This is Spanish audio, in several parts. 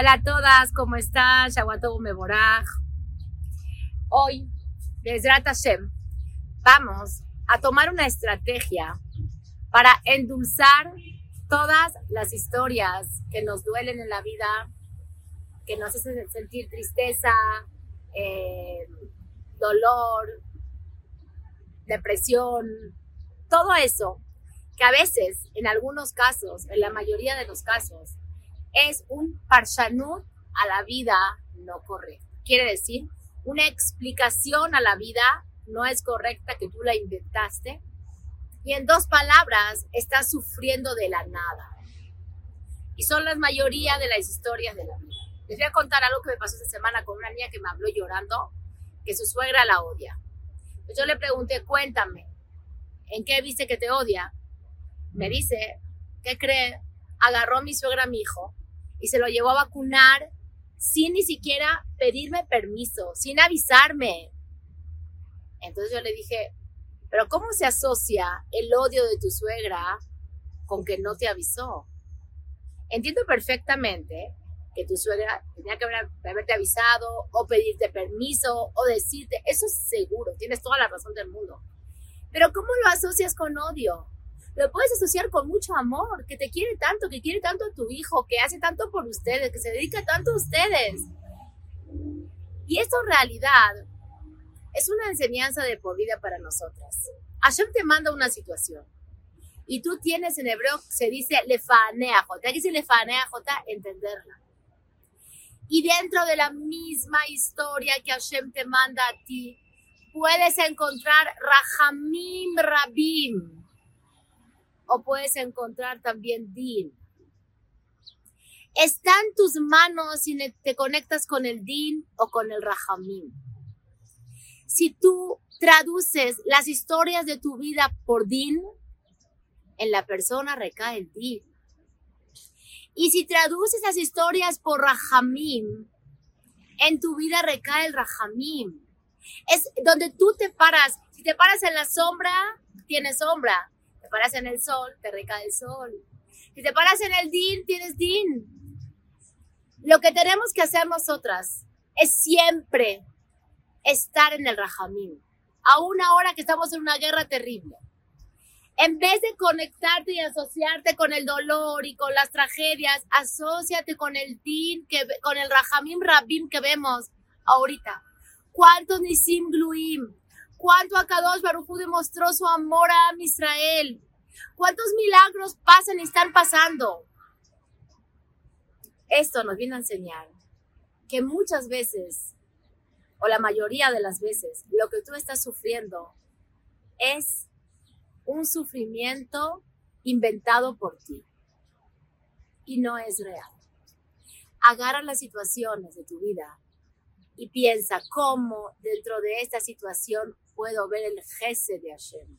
Hola a todas, ¿cómo están? Shawatou Meboraj. Hoy, desde Hashem, vamos a tomar una estrategia para endulzar todas las historias que nos duelen en la vida, que nos hacen sentir tristeza, eh, dolor, depresión, todo eso, que a veces, en algunos casos, en la mayoría de los casos, es un parshanut a la vida no correcta. Quiere decir, una explicación a la vida no es correcta que tú la inventaste. Y en dos palabras, estás sufriendo de la nada. Y son la mayoría de las historias de la vida. Les voy a contar algo que me pasó esta semana con una niña que me habló llorando, que su suegra la odia. Yo le pregunté, cuéntame, ¿en qué viste que te odia? Me dice, ¿qué cree? Agarró mi suegra a mi hijo y se lo llevó a vacunar sin ni siquiera pedirme permiso, sin avisarme. Entonces yo le dije, pero ¿cómo se asocia el odio de tu suegra con que no te avisó? Entiendo perfectamente que tu suegra tenía que haberte avisado o pedirte permiso o decirte, eso es seguro, tienes toda la razón del mundo. Pero ¿cómo lo asocias con odio? Lo puedes asociar con mucho amor, que te quiere tanto, que quiere tanto a tu hijo, que hace tanto por ustedes, que se dedica tanto a ustedes. Y esto en realidad es una enseñanza de por vida para nosotras. Hashem te manda una situación y tú tienes en hebreo, se dice lefaneajot, aquí dice lefaneajot, entenderla. Y dentro de la misma historia que Hashem te manda a ti, puedes encontrar Rahamim Rabim, o puedes encontrar también Din. Está en tus manos si te conectas con el Din o con el Rahamim. Si tú traduces las historias de tu vida por Din, en la persona recae el Din. Y si traduces las historias por Rahamim, en tu vida recae el Rahamim. Es donde tú te paras. Si te paras en la sombra, tienes sombra paras en el sol, te recae el sol. Si te paras en el din, tienes din. Lo que tenemos que hacer nosotras es siempre estar en el rajamín, aún ahora que estamos en una guerra terrible. En vez de conectarte y asociarte con el dolor y con las tragedias, asóciate con el din, que, con el rajamim rabim que vemos ahorita. ¿Cuántos nisim gluim? Cuánto Akadosh Barujú demostró su amor a Israel. Cuántos milagros pasan y están pasando. Esto nos viene a enseñar que muchas veces, o la mayoría de las veces, lo que tú estás sufriendo es un sufrimiento inventado por ti y no es real. Agarra las situaciones de tu vida y piensa cómo dentro de esta situación puedo ver el Jese de Hashem,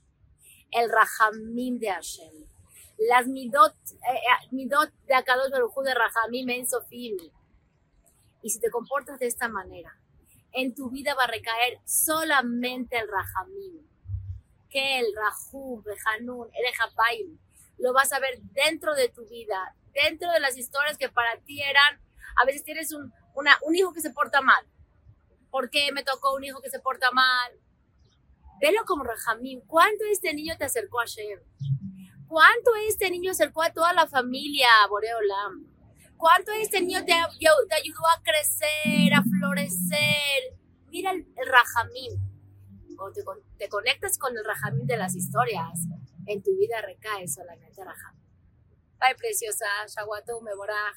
el Rahamim de Hashem, las midot, eh, eh, midot de Akadosh Baruj de Rahamim en Sofim. Y si te comportas de esta manera, en tu vida va a recaer solamente el Rahamim, que el Rahum, Rehanun, el lo vas a ver dentro de tu vida, dentro de las historias que para ti eran, a veces tienes un, un hijo que se porta mal. ¿Por qué me tocó un hijo que se porta mal? Velo como Rajamín. ¿Cuánto este niño te acercó a Shem? ¿Cuánto este niño acercó a toda la familia Boreolam? ¿Cuánto este niño te, ayudó a crecer, a florecer? Mira el, Rajamín. Cuando te, conectas con el Rajamín de las historias, en tu vida recae solamente Rajamín. Bye, preciosa. Shawatou Meborah.